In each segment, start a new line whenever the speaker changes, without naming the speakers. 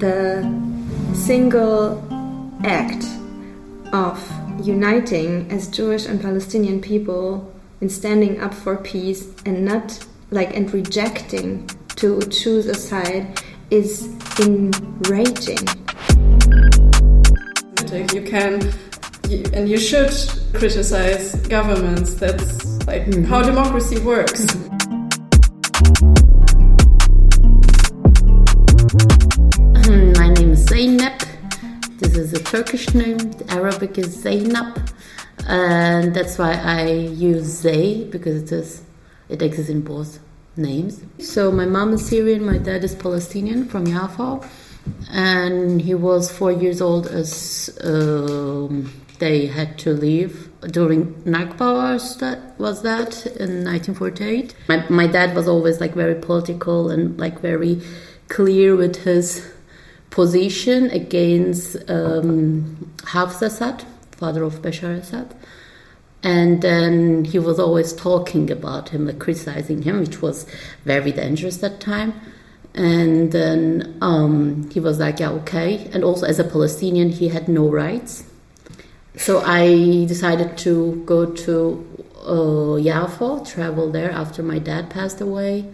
the single act of uniting as Jewish and Palestinian people in standing up for peace and not like and rejecting to choose a side is enraging.
You can you, and you should criticize governments. That's like mm -hmm. how democracy works.
My Turkish name. Arabic is Zainab, and that's why I use Zay because it is it exists in both names. So my mom is Syrian, my dad is Palestinian from Yafa, and he was four years old as um, they had to leave during Nakba was that was that in 1948. My my dad was always like very political and like very clear with his position against um, Hafez Assad, father of Bashar Assad. And then he was always talking about him, like criticizing him, which was very dangerous at that time. And then um, he was like, yeah, okay. And also, as a Palestinian, he had no rights so I decided to go to uh, Yafa, travel there after my dad passed away.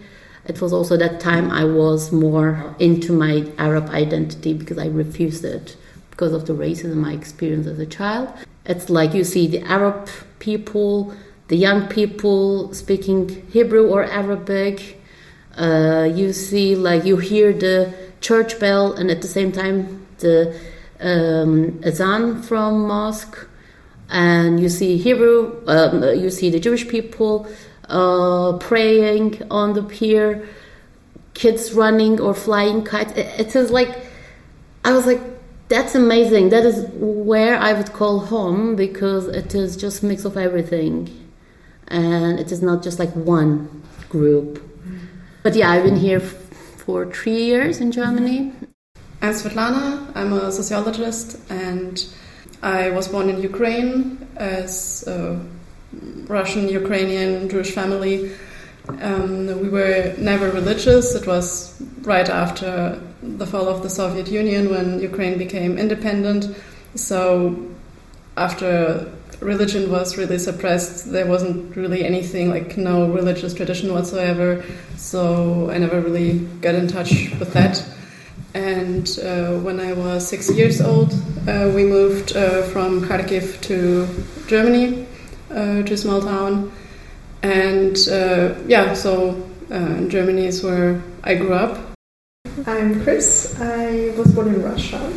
It was also that time I was more into my Arab identity because I refused it because of the racism I experienced as a child. It's like you see the Arab people, the young people speaking Hebrew or Arabic. Uh, you see, like, you hear the church bell, and at the same time, the um, azan from mosque, and you see Hebrew, um, you see the Jewish people uh, praying on the pier, kids running or flying kites. It, it is like, I was like, that's amazing. That is where I would call home because it is just mix of everything, and it is not just like one group. But yeah, I've been here for three years in Germany.
I'm Svetlana. I'm a sociologist, and I was born in Ukraine as a Russian Ukrainian Jewish family. Um, we were never religious. It was right after the fall of the Soviet Union when Ukraine became independent. So, after religion was really suppressed, there wasn't really anything like no religious tradition whatsoever. So, I never really got in touch with that. And uh, when I was six years old, uh, we moved uh, from Kharkiv to Germany, uh, to a small town. And uh, yeah, so uh, Germany is where I grew up.
I'm Chris. I was born in Russia.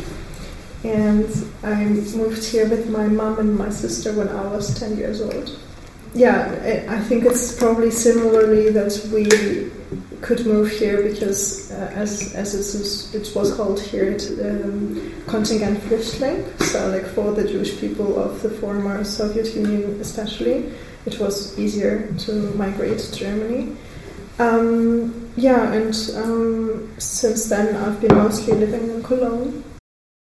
And I moved here with my mom and my sister when I was 10 years old. Yeah, I think it's probably similarly that we could move here because, uh, as as it was called here, it, um, contingent flüchtling. So, like for the Jewish people of the former Soviet Union, especially, it was easier to migrate to Germany. Um, yeah, and um, since then I've been mostly living in Cologne.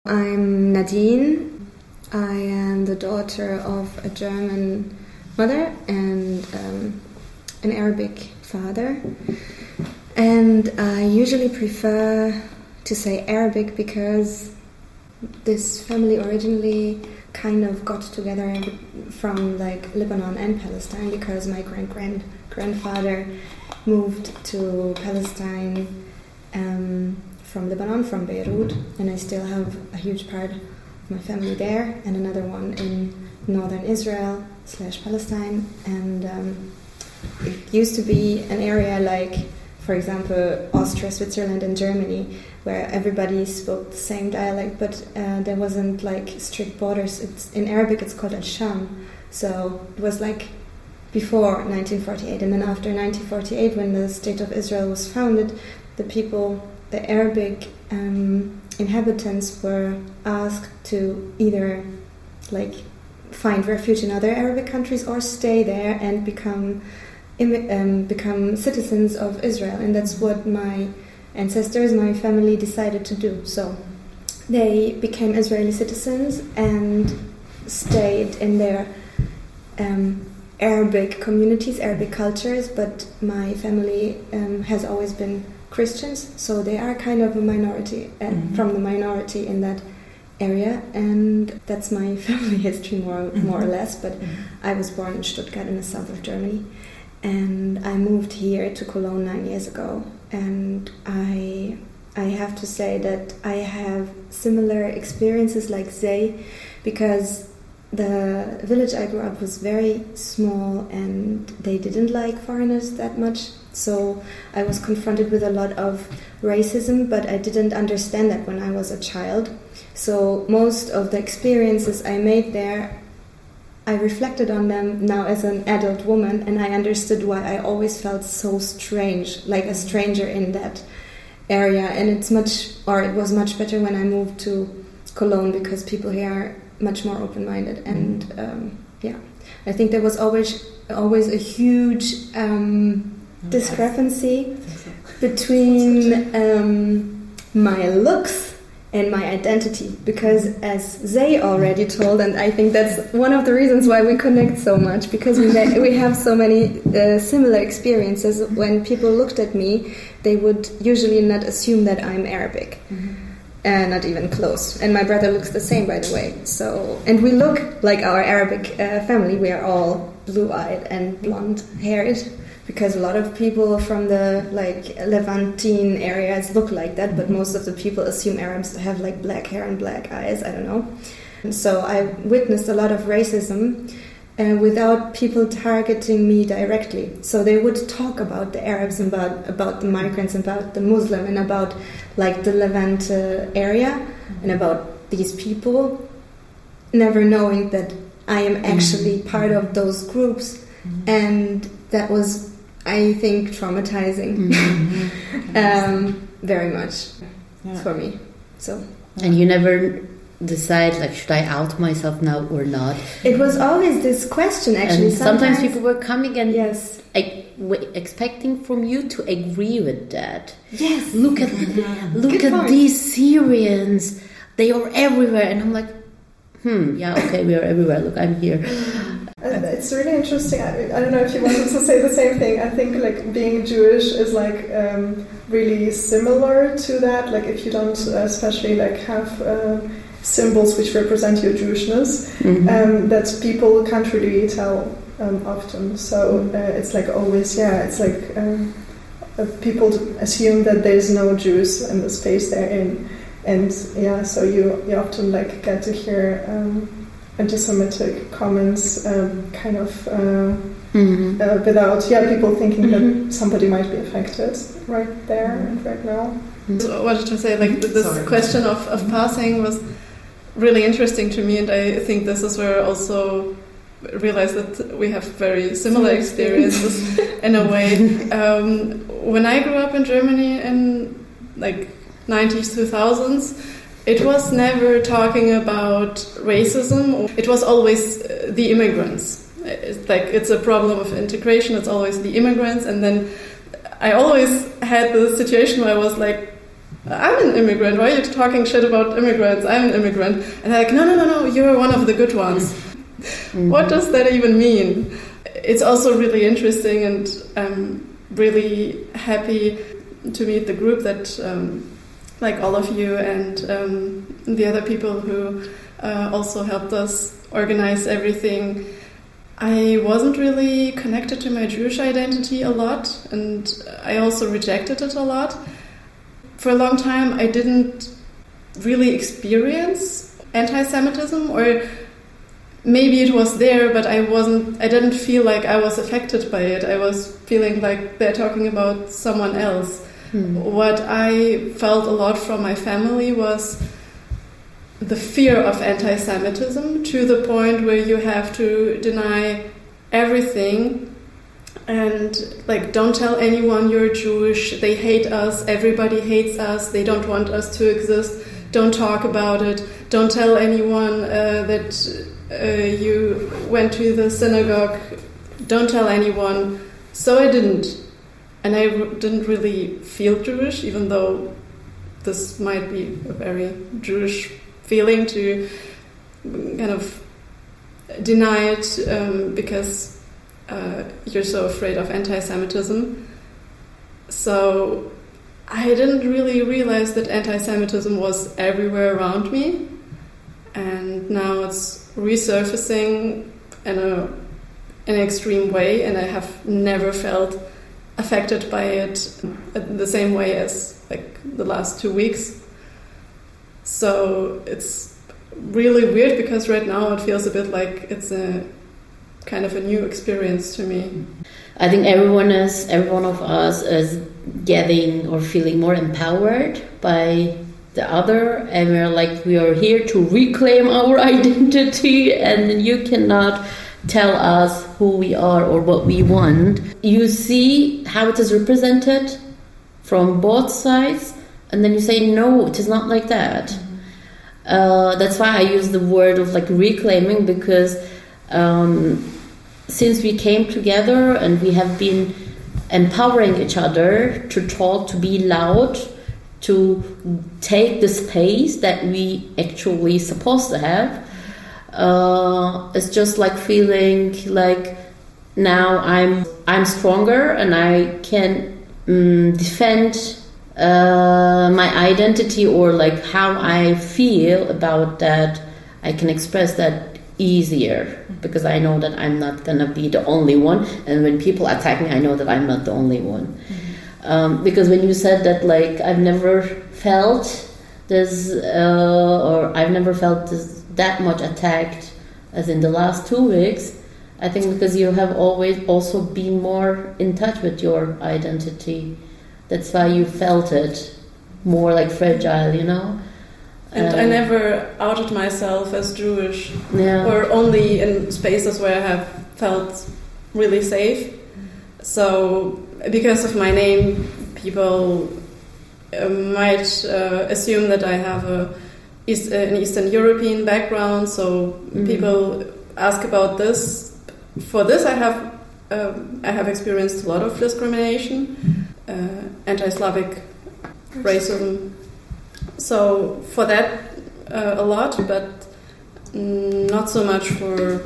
I'm Nadine. I am the daughter of a German mother and um, an Arabic father. And I usually prefer to say Arabic because this family originally kind of got together from like Lebanon and Palestine because my grand grand grandfather moved to Palestine um, from Lebanon, from Beirut, and I still have a huge part of my family there, and another one in northern Israel slash Palestine, and um, it used to be an area like for example, Austria, Switzerland, and Germany, where everybody spoke the same dialect, but uh, there wasn't like strict borders. It's, in Arabic, it's called al-Sham. So it was like before 1948, and then after 1948, when the State of Israel was founded, the people, the Arabic um, inhabitants, were asked to either like find refuge in other Arabic countries or stay there and become um, become citizens of Israel, and that's what my ancestors, my family decided to do. So they became Israeli citizens and stayed in their um, Arabic communities, Arabic cultures, but my family um, has always been Christians, so they are kind of a minority uh,
Mhm.
from the minority in that area, and that's my family history more more or
Mhm.
less. But I was born in Stuttgart in the south of Germany, and I moved here to Cologne nine years ago. And I, I have to say that I have similar experiences like Zay, because the village I grew up was very small, and they didn't like foreigners that much. So I was confronted with a lot of racism, but I didn't understand that when I was a child. So most of the experiences I made there I reflected on them now as an adult woman, and I understood why I always felt so strange, like a stranger in that area. And it's much, or it was much better when I moved to Cologne because people here are much more open-minded. And um, yeah, I think there was always always a huge um, discrepancy between um, my looks and my identity because as Zay already told and I think that's one of the reasons why we connect so much because we, we have so many uh, similar experiences. When people looked at me they would usually not assume that I'm Arabic. And not even close. And my brother looks the same by the way. So and we look like our Arabic uh, family. We are all blue-eyed and blonde-haired because a lot of people from the like Levantine areas look like that, but most of the people assume Arabs have like black hair and black eyes. I don't know. And so I witnessed a lot of racism uh, without people targeting me directly. So they would talk about the Arabs, and about about the migrants, about the Muslim, and about like the Levant uh, area, and about these people, never knowing that I am actually part of those groups, and that was I think traumatizing um, very much
Yeah.
for me. So
And you never decide like should I out myself now or not?
it was always this question actually.
and sometimes, people were coming and
yes,
ex- w- expecting from you to agree with that.
yes,
Look at look
Good
at
point.
these Syrians. They are everywhere, and I'm like, hmm, yeah, okay, we are everywhere. Look, I'm here.
Uh, It's really interesting. I, I don't know if you wanted to say the same thing. I think like being Jewish is like um, really similar to that. Like if you don't, uh, especially like have uh, symbols which represent your Jewishness,
Mhm.
um, that people can't really tell um, often. So uh, it's like always, yeah, it's like um, uh, people assume that there's no Jews in the space they're in, and yeah, so you you often like get to hear um, anti-Semitic comments, um, kind of. Uh,
Mhm.
uh, without yeah people thinking
Mhm.
that somebody might be affected right there and right now.
So I wanted to say, like, this
Sorry.
question of, of passing was really interesting to me, and I think this is where also realized that we have very similar experiences in a way. Um, when I grew up in Germany in like 90s, 2000s, it was never talking about racism. It was always uh, the immigrants. It's like it's a problem of integration. It's always the immigrants, and then I always had the situation where I was like, I'm an immigrant. Why are you talking shit about immigrants? I'm an immigrant. And they're like, no, no, no, no, you're one of the good ones.
Mhm.
What does that even mean? It's also really interesting, and I'm really happy to meet the group that, um, like all of you and um, the other people who uh, also helped us organize everything. I wasn't really connected to my Jewish identity a lot, and I also rejected it a lot. For a long time, I didn't really experience anti Semitism, or maybe it was there, but I wasn't, I didn't feel like I was affected by it. I was feeling like they're talking about someone else.
Hmm.
What I felt a lot from my family was the fear of anti Semitism to the point where you have to deny everything and like don't tell anyone you're Jewish, they hate us, everybody hates us, they don't want us to exist, don't talk about it, don't tell anyone uh, that uh, you went to the synagogue, don't tell anyone. So I didn't. And I didn't really feel Jewish, even though this might be a very Jewish feeling to kind of deny it um, because uh, you're so afraid of anti-Semitism. So I didn't really realize that anti-Semitism was everywhere around me, and now it's resurfacing in a in an extreme way, and I have never felt affected by it the same way as like the last two weeks. So it's really weird because right now it feels a bit like it's a kind of a new experience to me.
I think everyone is, every one of us is getting or feeling more empowered by the other, and we're like, we are here to reclaim our identity, and you cannot tell us who we are or what we want. You see how it is represented from both sides, and then you say, no, it is not like that. Uh, that's why I use the word of like reclaiming because um, since we came together and we have been empowering each other to talk, to be loud, to take the space that we actually supposed to have. Uh, it's just like feeling like now I'm I'm stronger and I can um, defend uh, my identity or like how I feel about that. I can express that easier because I know that I'm not gonna be the only one. And when people attack me, I know that I'm not the only one. Mm-hmm. Um, because when you said that, like I've never felt this, uh, or I've never felt this, that much attacked as in the last two weeks. I think because you have always also been more in touch with your identity. That's why you felt it more like fragile, you know.
And um, I never outed myself as Jewish,
yeah.
or only in spaces where I have felt really safe. So, because of my name, people uh, might uh, assume that I have a East, uh, an Eastern European background. So mm-hmm. people ask about this. For this, I have um, I have experienced a lot of discrimination, uh, anti-Slavic racism so for that, uh, a lot, but not so much for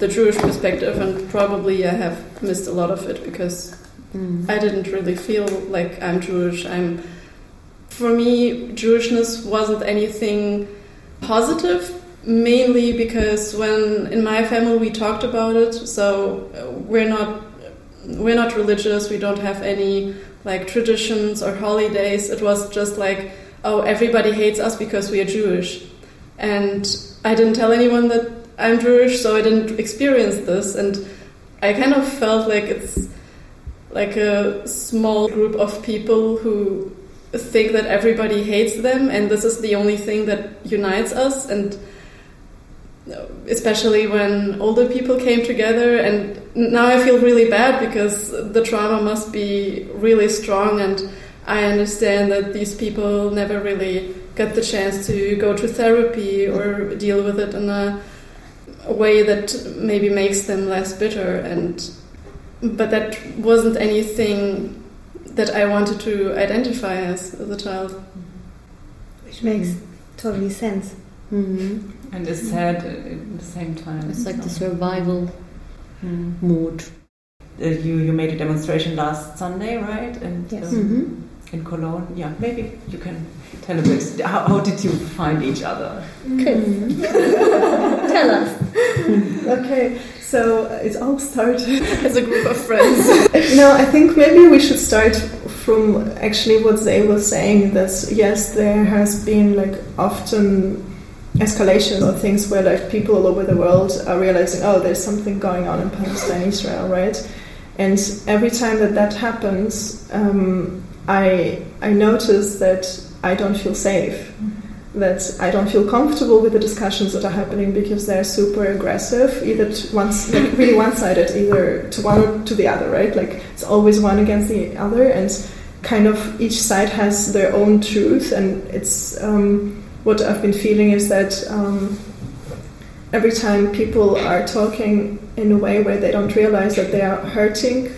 the Jewish perspective, and probably I have missed a lot of it because mm. I didn't really feel like I'm Jewish. I'm, for me, Jewishness wasn't anything positive. Mainly because when in my family we talked about it, so uh, we're not we're not religious. We don't have any like traditions or holidays. It was just like oh, everybody hates us because we are Jewish. And I didn't tell anyone that I'm Jewish, so I didn't experience this. And I kind of felt like it's like a small group of people who think that everybody hates them and this is the only thing that unites us. And especially when older people came together and now I feel really bad because the trauma must be really strong and I understand that these people never really get the chance to go to therapy or deal with it in a, a way that maybe makes them less bitter and but that wasn't anything that I wanted to identify as as a child.
Which makes totally sense.
Mm-hmm. And it's sad at the same time.
It's like the survival mm. mood.
Uh, you you made a demonstration last Sunday, right?
And yes. Um, mm-hmm
in Cologne. Yeah, maybe you can tell a bit. How, how did you find each other?
Mm. tell us.
okay, so it all started
as a group of friends.
no, I think maybe we should start from actually what they were saying. That yes, there has been like often escalation of things where like people all over the world are realizing, oh, there's something going on in Palestine, Israel, right? And every time that that happens, um, I I notice that I don't feel safe. That I don't feel comfortable with the discussions that are happening because they're super aggressive, either to once like really one-sided, either to one or to the other, right? Like it's always one against the other, and kind of each side has their own truth, and it's um, what I've been feeling is that um, every time people are talking in a way where they don't realize that they are hurting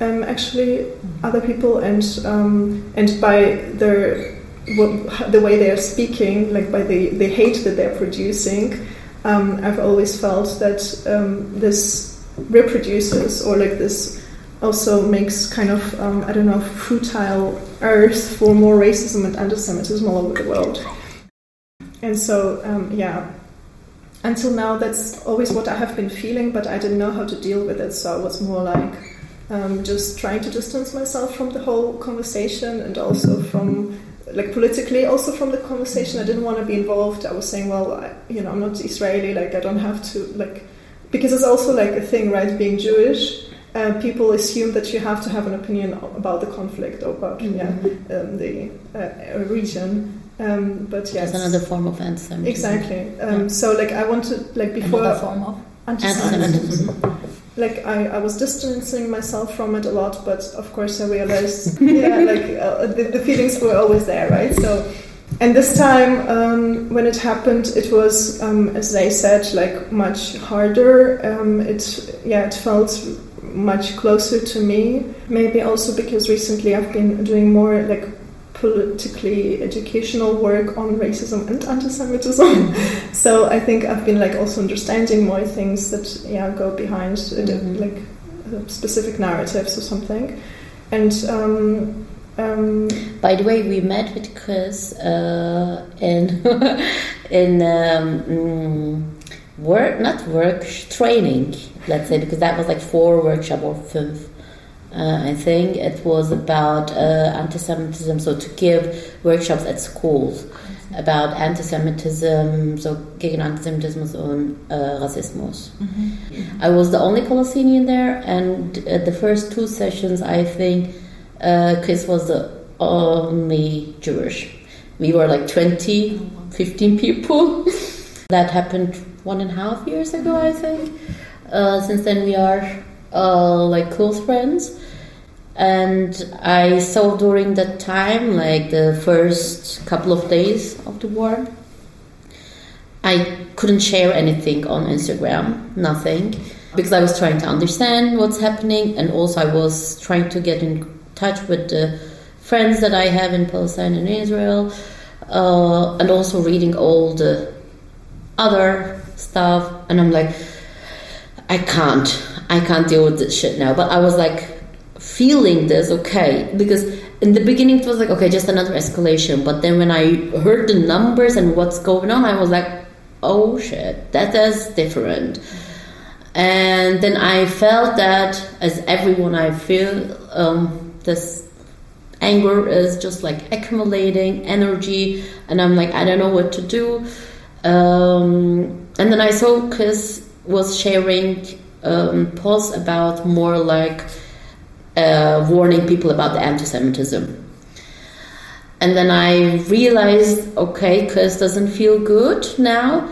um, actually other people and um, and by their what, the way they are speaking, like by the, the hate that they're producing, um, I've always felt that um, this reproduces or like this also makes kind of um, I don't know fertile earth for more racism and anti-Semitism all over the world. And so um, yeah, until now that's always what I have been feeling, but I didn't know how to deal with it. So I was more like um, just trying to distance myself from the whole conversation and also from like politically also from the conversation i didn't want to be involved i was saying well I, you know i'm not israeli like i don't have to like because it's also like a thing right being jewish uh, people assume that you have to have an opinion about the conflict or about
Mhm.
yeah, um, the uh, region um, but yes
That's another form of anti-Semitism.
exactly um, so like i wanted like before
Another form of
anti-Semitism
Anti-Semitism.
Like I, I was distancing myself from it a lot but of course i realized yeah like uh, the, the feelings were always there right? So and this time um, when it happened it was um, as they said like much harder. Um, it yeah it felt much closer to me. Maybe also because recently i've been doing more like politically educational work on racism and anti-semitism so i think i've been like also understanding more things that yeah go behind uh,
Mhm.
like uh, specific narratives or something and um, um,
By the way, we met with Chris uh, in in um, mm, work, not work, training. Let's say because that was like four workshop or fifth. Uh, I think it was about uh, anti-Semitism. So to give workshops at schools about anti-Semitism, so gegen Antisemitismus und uh, Rassismus. I was the only Palestinian there, and at the first two sessions, I think uh, Chris was the only Jewish. We were like 20, 15 people. that happened one and a half years ago, I think. Uh, since then, we are uh, like close friends. And I saw during that time, like the first couple of days of the war, I couldn't share anything on Instagram, nothing, because I was trying to understand what's happening, and also I was trying to get in touch with the friends that I have in Palestine and Israel, uh, and also reading all the other stuff. And I'm like, I can't, I can't deal with this shit now. But I was like feeling this okay because in the beginning it was like okay, just another escalation. But then when I heard the numbers and what's going on, I was like, oh shit, that is different. And then I felt that, as everyone I feel, um, this anger is just like accumulating energy, and I'm like, I don't know what to do. Um, and then I saw Chris was sharing um, posts about more like uh, warning people about the anti-Semitism. And then I realized, okay, Chris doesn't feel good now.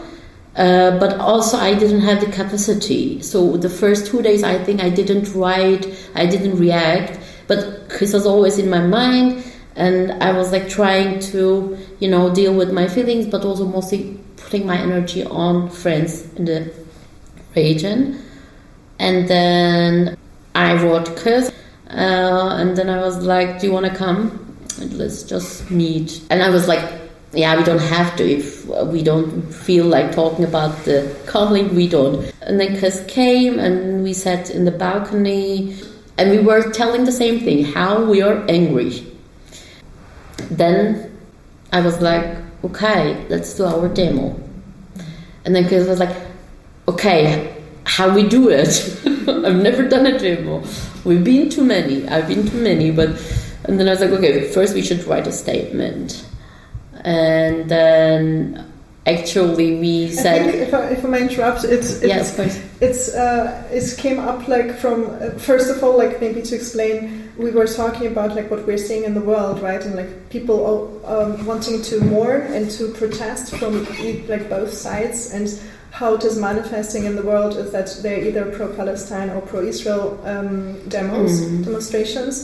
Uh, but also, I didn't have the capacity. So the first two days, I think I didn't write, I didn't react. But Chris was always in my mind, and I was like trying to, you know, deal with my feelings, but also mostly putting my energy on friends in the region. And then I wrote Chris, uh, and then I was like, "Do you want to come? Let's just meet." And I was like, "Yeah, we don't have to if we don't feel like talking about the conflict. We don't." And then Chris came, and we sat in the balcony, and we were telling the same thing: how we are angry. Then I was like, "Okay, let's do our demo." And then Chris was like, "Okay, how we do it. I've never done a demo. We've been to many. I've been to many, but and then I was like, okay, first we should write a statement, and then actually we said,
if I, if I may interrupt, it's, it's
yes,
it's uh, it came up like from uh, first of all like maybe to explain we were talking about like what we're seeing in the world right and like people all, um, wanting to mourn and to protest from like both sides and how it is manifesting in the world is that they're either pro-Palestine or pro-Israel um, demos
Mhm.
demonstrations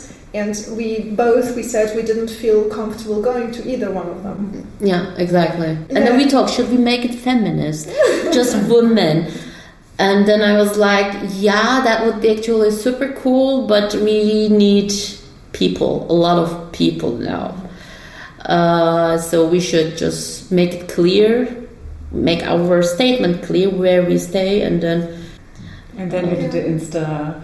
and we both we said we didn't feel comfortable going to either one of them
yeah, exactly. And
Yeah.
then we talked, should we make it feminist, just women? And then I was like, yeah, that would be actually super cool, but we need people, a lot of people now. Uh, so we should just make it clear, make our statement clear where we stay, and then
And then you did the Insta,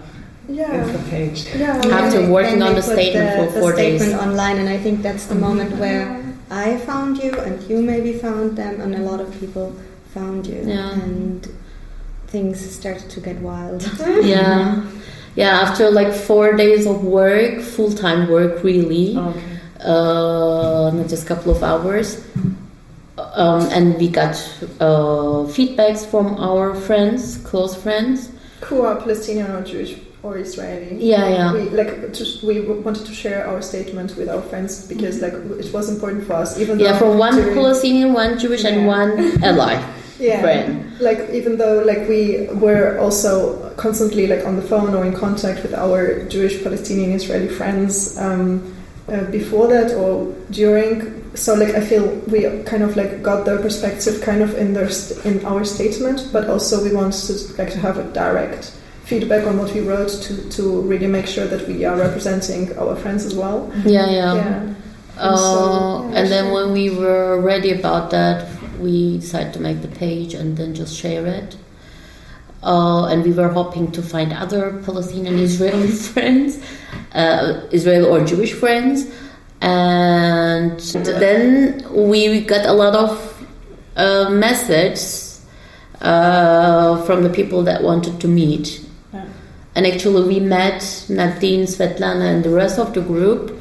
Yeah.
Insta page.
Yeah.
After
Then
working
they
on the statement
the,
for four
the
days.
online, and I think that's the moment
Mm-hmm.
where I found you, and you maybe found them, and a lot of people found you,
Yeah.
and things started to get wild.
yeah yeah after like four days of work full-time work really
Okay.
uh, not just a couple of hours um, and we got uh, feedbacks from our friends close friends.
Who are Palestinian or Jewish or Israeli?
yeah yeah.
We like to, we wanted to share our statement with our friends because like it was important for us, even
yeah from one
during-
palestinian one jewish and
Yeah.
one ally
yeah,
friend.
Like even though like we were also constantly like on the phone or in contact with our Jewish Palestinian Israeli friends um, uh, before that or during so like I feel we kind of like got their perspective kind of in their st- in our statement but also we want to like to have a direct feedback on what we wrote to to really make sure that we are representing our friends as well
yeah yeah,
yeah
Uh,
so, yeah,
and then when we were ready about that, we decided to make the page and then just share it. Uh, and we were hoping to find other Palestinian Israeli friends, uh, Israel or Jewish friends. And then we got a lot of uh, messages uh, from the people that wanted to meet.
Yeah.
And actually, we met Nadine, Svetlana, and the rest of the group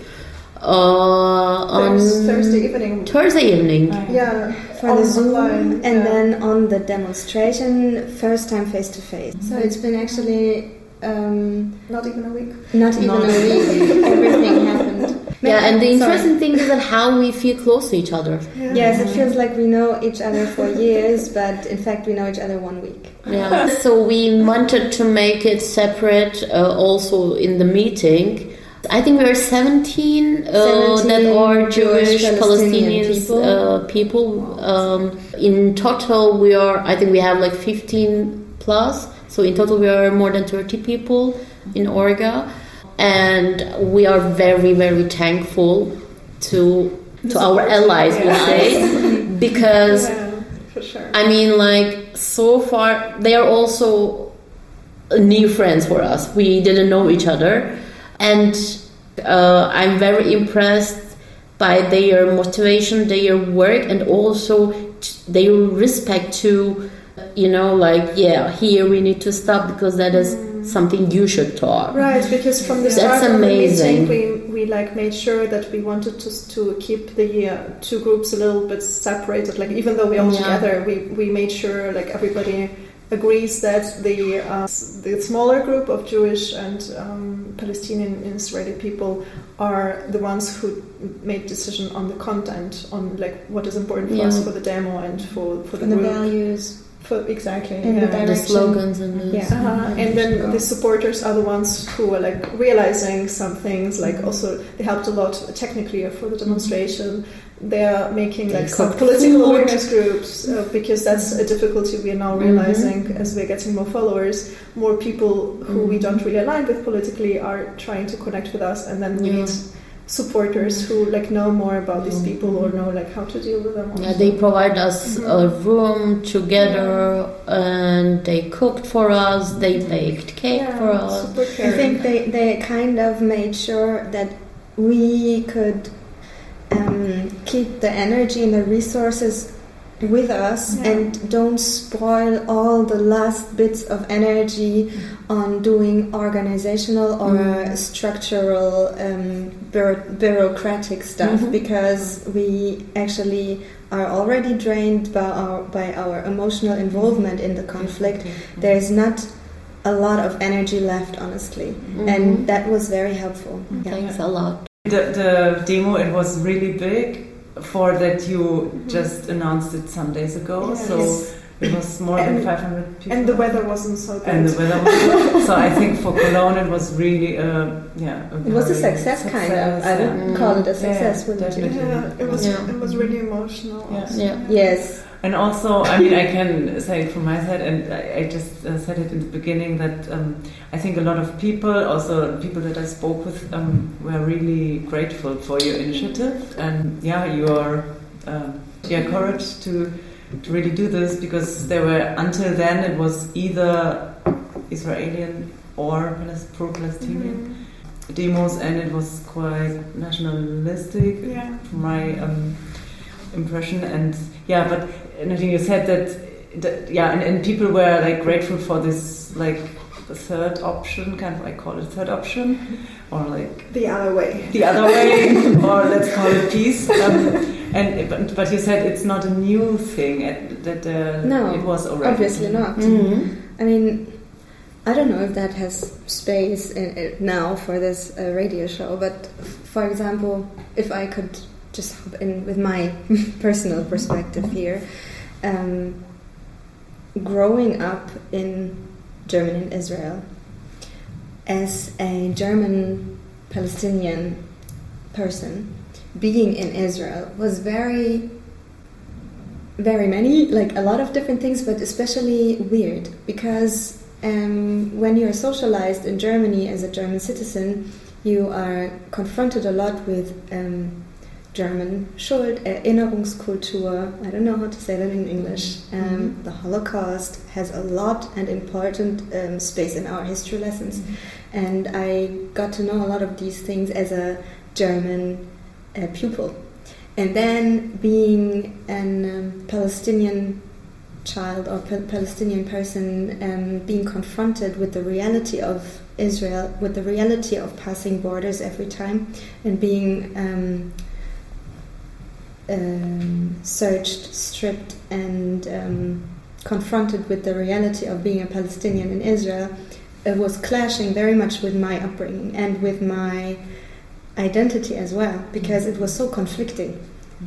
uh, on
Thursday evening
Thursday evening.
Right.
yeah
For
on-
the Zoom,
online,
and
yeah.
then on the demonstration, first time face to face. So it's been actually um,
not even a week
not even
Not-
a week. Everything happened.
Yeah, and the interesting thing is that how we feel close to each other.
Yes, it feels like we know each other for years, but in fact we know each other one week.
Yeah. so we wanted to make it separate uh, also in the meeting. I think we are 17, uh, that
17
are Jewish,
Jewish
Palestinian
Palestinian people.
uh, people. Um, in total, we are, I think we have like 15 plus. So in total, we are more than 30 people in Orga. And we are very, very thankful to to our allies, we'll say, because
yeah sure.
I mean, like so far, they are also new friends for us. We didn't know each other, and uh, I'm very impressed by their motivation, their work, and also their respect to, you know, like yeah, here we need to stop because that is something you should talk.
Right, because from the
That's
start of the
amazing.
meeting, we, we like made sure that we wanted to to keep the uh, two groups a little bit separated. Like even though we're all
Yeah.
together, we, we made sure like everybody agrees that the uh, the smaller group of Jewish and um, Palestinian and Israeli people are the ones who made decision on the content on like what is important for us for the demo and for for the
And the values.
For, exactly.
And the
yeah.
The
Direction.
slogans and the
Yeah.
Uh-huh. And then the supporters are the ones who are like realizing some things. Like also, they helped a lot technically for the demonstration. They are making
They
like some political
food.
awareness groups uh, because that's a difficulty we are now realizing as we're getting more followers. More people who we don't really align with politically are trying to connect with us, and then we
Yeah.
need supporters who like know more about these mm-hmm. people or know like how to deal with them.
Yeah, they provide us mm-hmm. a room together, and they cooked for us. They mm-hmm. baked cake
Yeah,
for us.
I think they, they kind of made sure that we could um, keep the energy and the resources with us
Yeah.
and don't spoil all the last bits of energy on doing organizational or
Mm.
structural um, bureau- bureaucratic stuff
Mhm.
because we actually are already drained by our by our emotional involvement in the conflict there's not a lot of energy left honestly
Mhm.
and that was very helpful yeah.
Thanks a lot.
The, the demo it was really big for that you just announced it some days ago.
Yes.
So it was more than 500 people.
and the weather wasn't so good.
And the weather was good. so I think for Cologne it was really a yeah.
it was a
very
success, kind of
success,
i
yeah.
would call it a success
Yeah,
wouldn't you
definitely.
yeah, it was
Yeah.
it was really emotional.
Yeah.
Yeah.
yes
And also, I mean, I can say it from my side, and I, I just uh, said it in the beginning that um, I think a lot of people, also people that I spoke with, um, were really grateful for your initiative and yeah, your um, yeah courage to to really do this because there were until then it was either Israeli or pro-Palestinian mm-hmm. demos, and it was quite nationalistic.
Yeah.
From my um, impression, and yeah, but and I think you said that, that yeah, and, and people were like grateful for this like the third option, kind of I call it third option, or like
the other way,
the other way, or let's call it peace. Um, and but, but, you said it's not a new thing. That uh,
no,
it was already
obviously not.
Mm-hmm.
I mean. I don't know if that has space in, now for this uh, radio show, but for example, if I could just in with my personal perspective here, um, growing up in Germany and Israel. As a German Palestinian person, being in Israel was very, very many, like a lot of different things, but especially weird because um, when you're socialized in Germany as a German citizen, you are confronted a lot with um, German Schuld, Erinnerungskultur. I don't know how to say that in English. Um, mm-hmm. The Holocaust has a lot and important um, space in our history lessons, mm-hmm. and I got to know a lot of these things as a German uh, pupil. And then being a um, Palestinian child or pa- Palestinian person um, being confronted with the reality of Israel, with the reality of passing borders every time, and being um, searched, stripped, and um, confronted with the reality of being a Palestinian in Israel, it was clashing very much with my upbringing and with my identity as well, because it was so conflicting.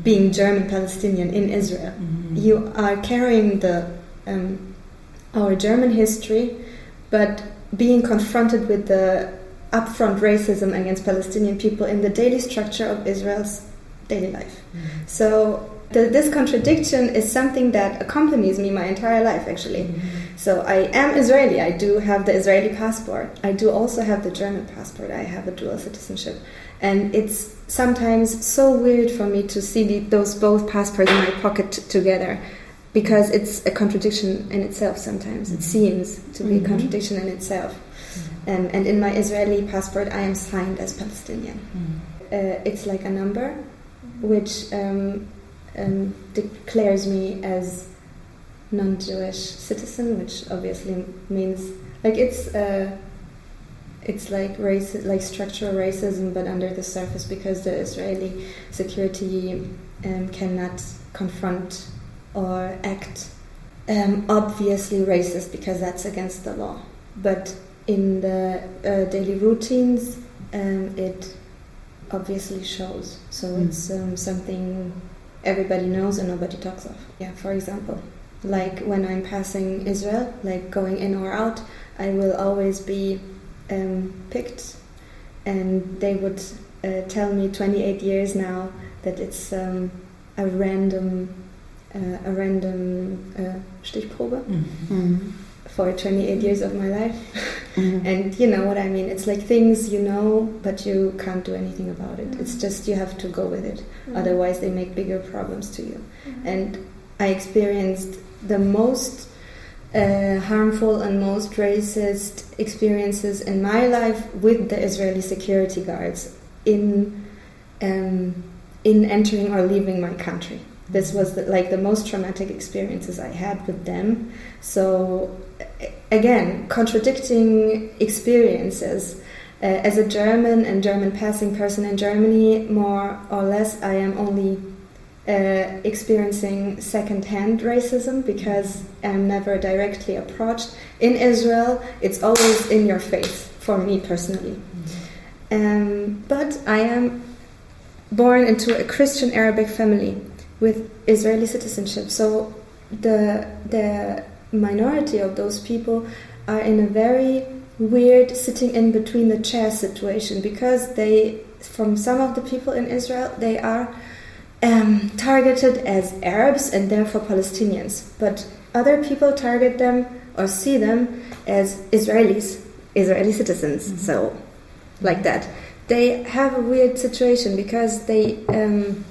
Being German Palestinian in Israel, mm-hmm. you are carrying the um, our German history, but being confronted with the upfront racism against Palestinian people in the daily structure of Israel's daily life. Mm-hmm. So the, this contradiction is something that accompanies me my entire life, actually. Mm-hmm. So I am Israeli. I do have the Israeli passport. I do also have the German passport. I have a dual citizenship, and it's sometimes so weird for me to see the, those both passports in my pocket together. Because it's a contradiction in itself sometimes. It mm-hmm. seems to be a mm-hmm. contradiction in itself. Um, and in my Israeli passport, I am signed as Palestinian. Uh, it's like a number, which um, um, declares me as non-Jewish citizen, which obviously means like it's uh, it's like race like structural racism, but under the surface because the Israeli security um, cannot confront or act um, obviously racist because that's against the law. But in the uh, daily routines, um, it obviously shows. So mm. it's um, something everybody knows and nobody talks of. Yeah, for example, like when I'm passing Israel, like going in or out, I will always be um, picked, and they would uh, tell me 28 years now that it's um, a random, uh, a random uh, Stichprobe. Mm -hmm for 28 years of my life. Mm-hmm. and you know what I mean? It's like things you know, but you can't do anything about it. Mm-hmm. It's just you have to go with it. Mm-hmm. Otherwise, they make bigger problems to you. Mm-hmm. And I experienced the most uh, harmful and most racist experiences in my life with the Israeli security guards in um, in entering or leaving my country. This was the, like the most traumatic experiences I had with them. So again, contradicting experiences. Uh, as a German and German passing person in Germany, more or less, I am only uh, experiencing second-hand racism because I'm never directly approached. In Israel, it's always in your face for me personally. Mm-hmm. Um, but I am born into a Christian Arabic family with Israeli citizenship, so the the minority of those people are in a very weird sitting in between the chair situation because they, from some of the people in Israel, they are um, targeted as Arabs and therefore Palestinians. But other people target them or see them as Israelis, Israeli citizens. Mm-hmm. So, like that. They have a weird situation because they um,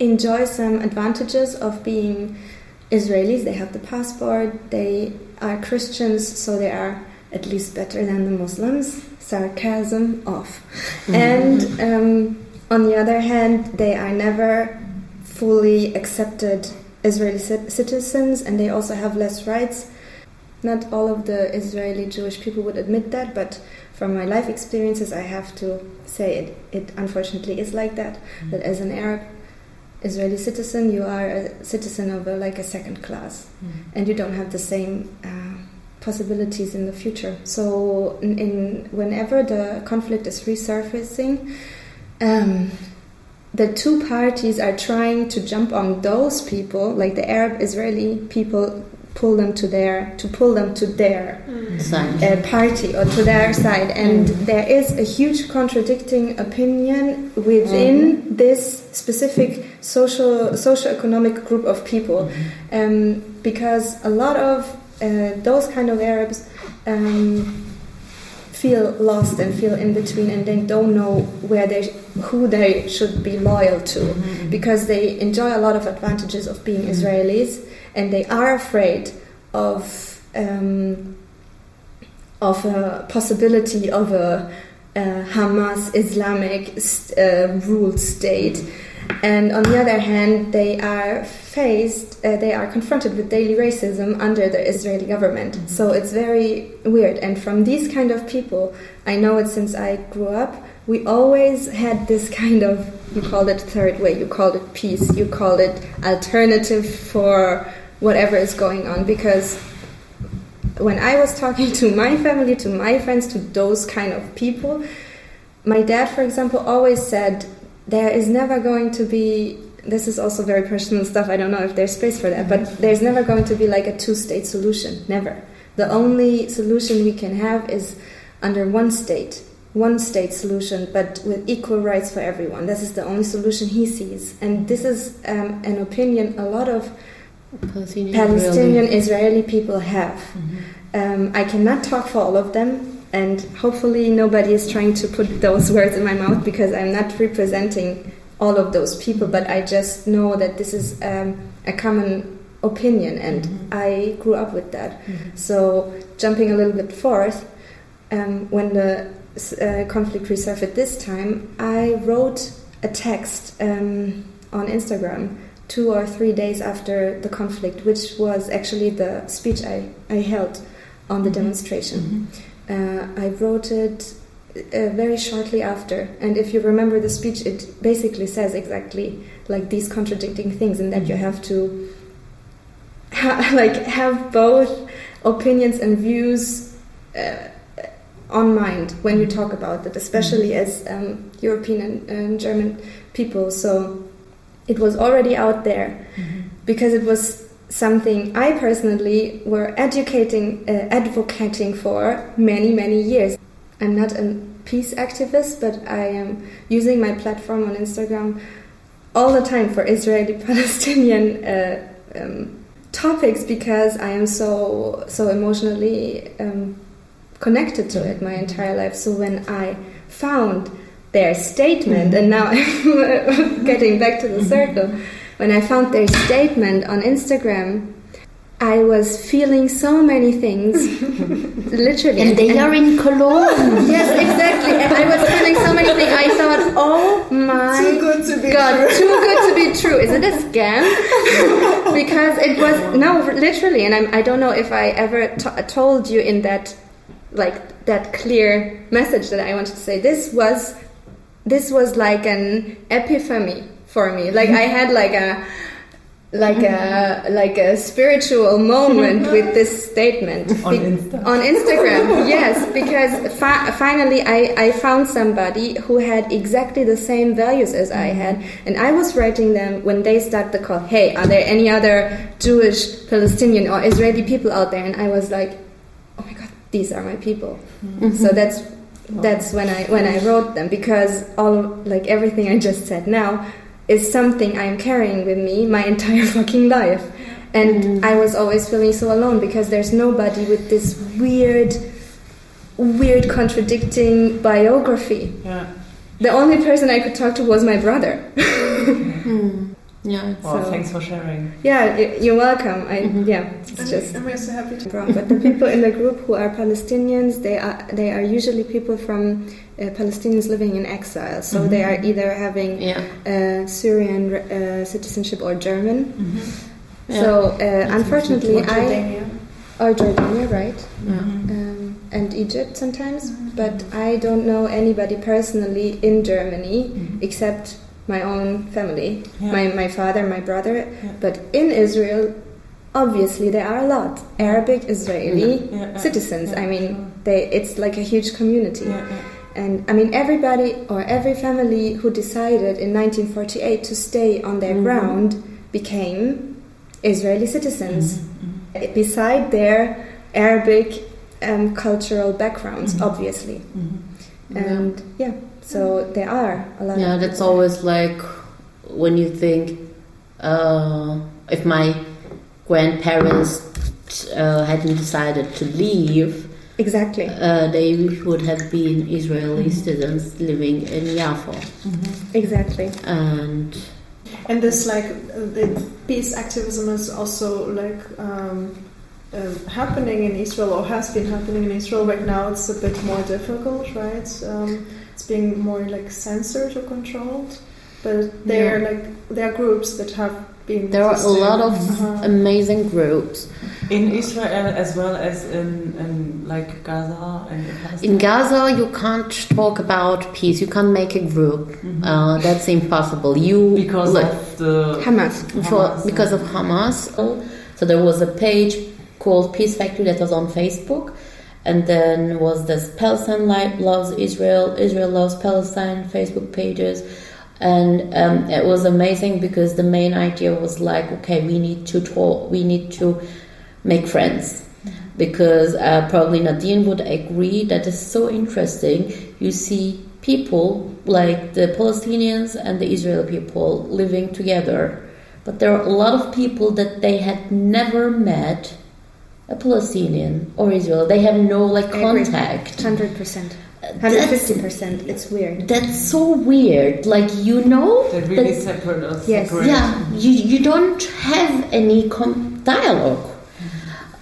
enjoy some advantages of being Israelis. They have the passport. They are Christians, so they are at least better than the Muslims. Sarcasm off. And um, on the other hand, they are never fully accepted Israeli cit- citizens, and they also have less rights. Not all of the Israeli Jewish people would admit that, but from my life experiences, I have to say it, it unfortunately is like that. That as an Arab Israeli citizen, you are a citizen of a, like a second class, and you don't have the same uh, possibilities in the future. So, in, in whenever the conflict is resurfacing, um, the two parties are trying to jump on those people, like the Arab Israeli people, pull them to their to pull them to their
Side.
uh, party or to their side, and there is a huge contradicting opinion within this specific social socio-economic group of people, um, because a lot of uh, those kind of Arabs. Um, feel lost and feel in between and they don't know where they who they should be loyal to. Because they enjoy a lot of advantages of being Israelis and they are afraid of um, of a possibility of a, uh Hamas Islamic st- uh, ruled state. And on the other hand, they are faced, uh, they are confronted with daily racism under the Israeli government. So it's very weird. And from these kind of people, I know it since I grew up, we always had this kind of, you called it third way, you called it peace, you called it alternative for whatever is going on. Because when I was talking to my family, to my friends, to those kind of people, my dad, for example, always said, there is never going to be this is also very personal stuff i don't know if there's space for that but there's never going to be like a two state solution never. The only solution we can have is under one state one state solution but with equal rights for everyone. This is the only solution he sees. And this is um, an opinion a lot of
Palestinian,
palestinian israeli people have. Um, i cannot talk for all of them and hopefully nobody is trying to put those words in my mouth because I'm not representing all of those people, but I just know that this is um, a common opinion, and I grew up with that. So jumping a little bit forth, um, when the uh, conflict resurfaced this time, I wrote a text um, on Instagram two or three days after the conflict, which was actually the speech I, I held on the demonstration. Uh, I wrote it uh, very shortly after, and if you remember the speech, it basically says exactly like these contradicting things, and that you have to ha- like have both opinions and views uh, on mind when you talk about it, especially as um, European and um, German people. So it was already out there because it was something I personally were educating, uh, advocating for many, many years. I'm not a peace activist, but I am using my platform on Instagram all the time for Israeli-Palestinian uh, um, topics because I am so so emotionally um, connected to it my entire life. So when I found their statement, and now I'm getting back to the circle, when I found their statement on Instagram, I was feeling so many things, literally.
And they are in Cologne.
Yes, exactly. And I was feeling so many things. I thought, oh my
Too good to be
God,
true.
too good to be true. Is it a scam? because it was no, literally, and I'm, I don't know if I ever t- told you in that, like that clear message that I wanted to say. This was, this was like an epiphany for me. Like I had like a. Like a like a spiritual moment with this statement
On Insta?
on Instagram, yes, because fi- finally I, I found somebody who had exactly the same values as I had, and I was writing them when they start the call. Hey, are there any other Jewish, Palestinian, or Israeli people out there? And I was like, oh my god, these are my people. Mm-hmm. So that's that's when I when I wrote them because all like everything I just said now is something I'm carrying with me my entire fucking life. And mm. I was always feeling so alone because there's nobody with this weird, weird contradicting biography.
Yeah.
The only person I could talk to was my brother. Hmm.
Yeah.
Well,
So-
thanks for sharing.
Yeah, you're welcome. I
Mhm.
yeah, it's
And
just
I'm so happy to.
wrong. But the people in the group who are Palestinians, they are they are usually people from uh, Palestinians living in exile. So they are either having
Yeah.
uh, Syrian uh, citizenship or German.
Yeah.
So uh, unfortunately, I
Jordania.
or Jordania, right?
Yeah.
um, and Egypt sometimes, but I don't know anybody personally in Germany except my own family,
Yeah.
my, my father, my brother. But in Israel, obviously there are a lot Arabic Israeli
Yeah, yeah,
citizens.
yeah,
I mean, they it's like a huge community.
Yeah, yeah.
And I mean, everybody or every family who decided in 1948 to stay on their
Mhm.
ground became Israeli citizens
Mm-hmm.
beside their Arabic um, cultural backgrounds,
Mhm.
obviously.
Mm-hmm.
And yeah, so there are a lot
Yeah,
of
that's
people.
always like when you think uh, if my grandparents uh, hadn't decided to leave,
Exactly.
uh, they would have been Israeli citizens living in Yafo.
Exactly.
And
And this like uh, the peace activism is also like um, uh, happening in Israel or has been happening in Israel. Right now, it's a bit more difficult, right? Um, it's being more like censored or controlled. But there are like there are groups that have been.
there are a lot of
Uh-huh.
amazing groups.
In Israel as well as in, in like Gaza and in
In Gaza, you can't talk about peace. You can't make a group. Uh, that's impossible. You
because
look,
of the
Hamas.
for
Hamas,
because of Hamas. So there was a page called Peace Factory that was on Facebook, and then was this Palestine loves Israel, Israel loves Palestine Facebook pages, and um, it was amazing because the main idea was like, okay, we need to talk, we need to make friends. Because uh, probably Nadine would agree that is so interesting. You see people like the Palestinians and the Israeli people living together, but there are a lot of people that they had never met a Palestinian or Israel. They have no like contact.
100%.
That's,
150%. It's weird.
that's so weird. Like you know
that really
that-
separate us.
Yes.
separate.
yeah, you, you don't have any com- dialogue.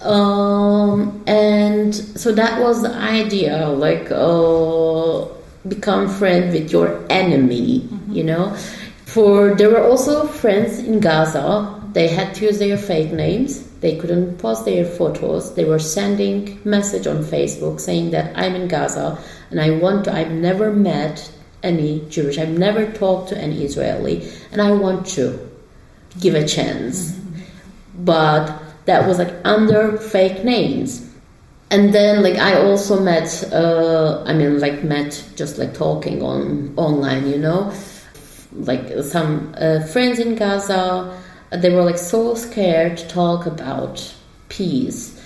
Um, and so that was the idea, like uh, become friend with your enemy, you know. For there were also friends in Gaza. They had to use their fake names. They couldn't post their photos. They were sending message on Facebook saying that I'm in Gaza and I want to. I've never met any Jewish. I've never talked to any Israeli, and I want to give a chance. But that was like under fake names. And then like I also met uh, I mean like met just like talking on online, you know. Like some uh, friends in Gaza, they were like so scared to talk about peace.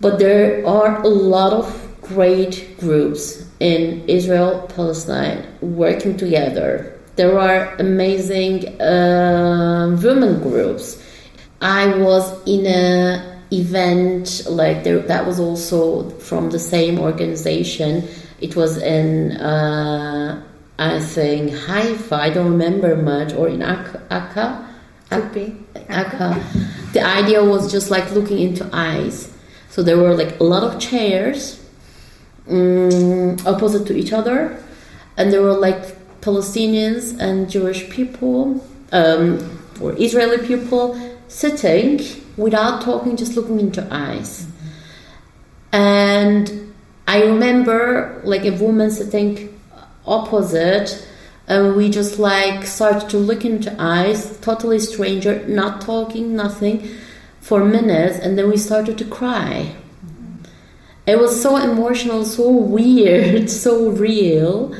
But there are a lot of great groups in Israel, Palestine working together. There are amazing uh, women groups. I was in a event like there that was also from the same organization. It was in uh, I think Haifa. I don't remember much, or in Akka.
Could be.
Akka. The idea was just like looking into eyes. So there were like a lot of chairs um, opposite to each other, and there were like Palestinians and Jewish people um, or Israeli people sitting without talking, just looking into eyes. And I remember like a woman sitting opposite and we just like started to look into eyes totally stranger not talking nothing for minutes and then we started to cry. It was so emotional so weird so real.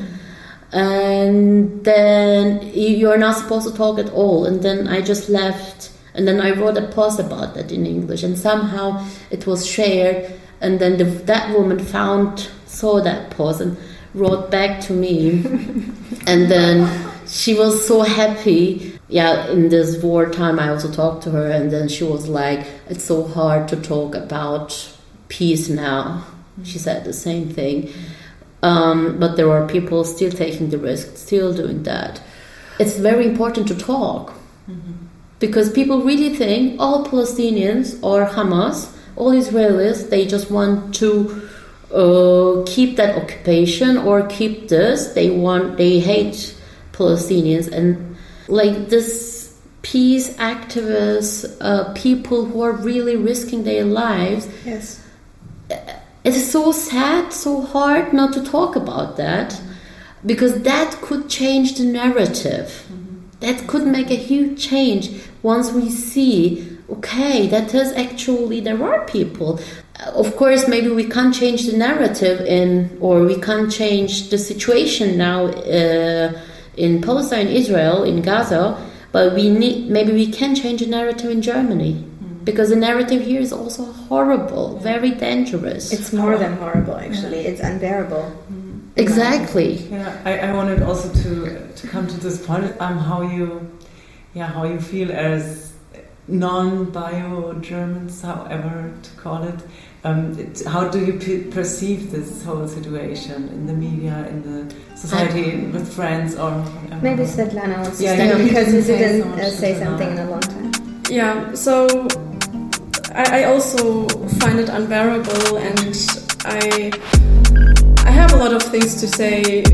And then you- you're not supposed to talk at all. And then i just left and then i wrote a post about that in english and somehow it was shared. And then the, that woman found saw that post and wrote back to me. And then she was so happy. Yeah in this war time, i also talked to her and then she was like it's so hard to talk about peace now. She said the same thing. Um, but there are people still taking the risk still doing that. It's very important to talk. Because people really think all Palestinians or Hamas, all Israelis, they just want to uh, keep that occupation or keep this. They want, they hate Palestinians and like this peace activists, uh, people who are really risking their lives.
Yes.
It is so sad, so hard not to talk about that because that could change the narrative. That could make a huge change once we see, okay, that is actually there are people. Of course, maybe we can't change the narrative in, or we can't change the situation now uh, in Palestine, Israel, in Gaza, but we need maybe we can change the narrative in Germany because the narrative here is also horrible, very dangerous.
It's more than horrible, actually. It's unbearable.
exactly.
Yeah, I, I wanted also to to come to this point. Um, how you, yeah, how you feel as non-bio Germans, however to call it. Um, it how do you pe- perceive this whole situation in the media, in the society, with friends, or whatever?
Maybe Svetlana wants to
Yeah,
because
can
you didn't
so
uh, say something in a long time.
Yeah, so I, I also find it unbearable, and I I have a lot of things to say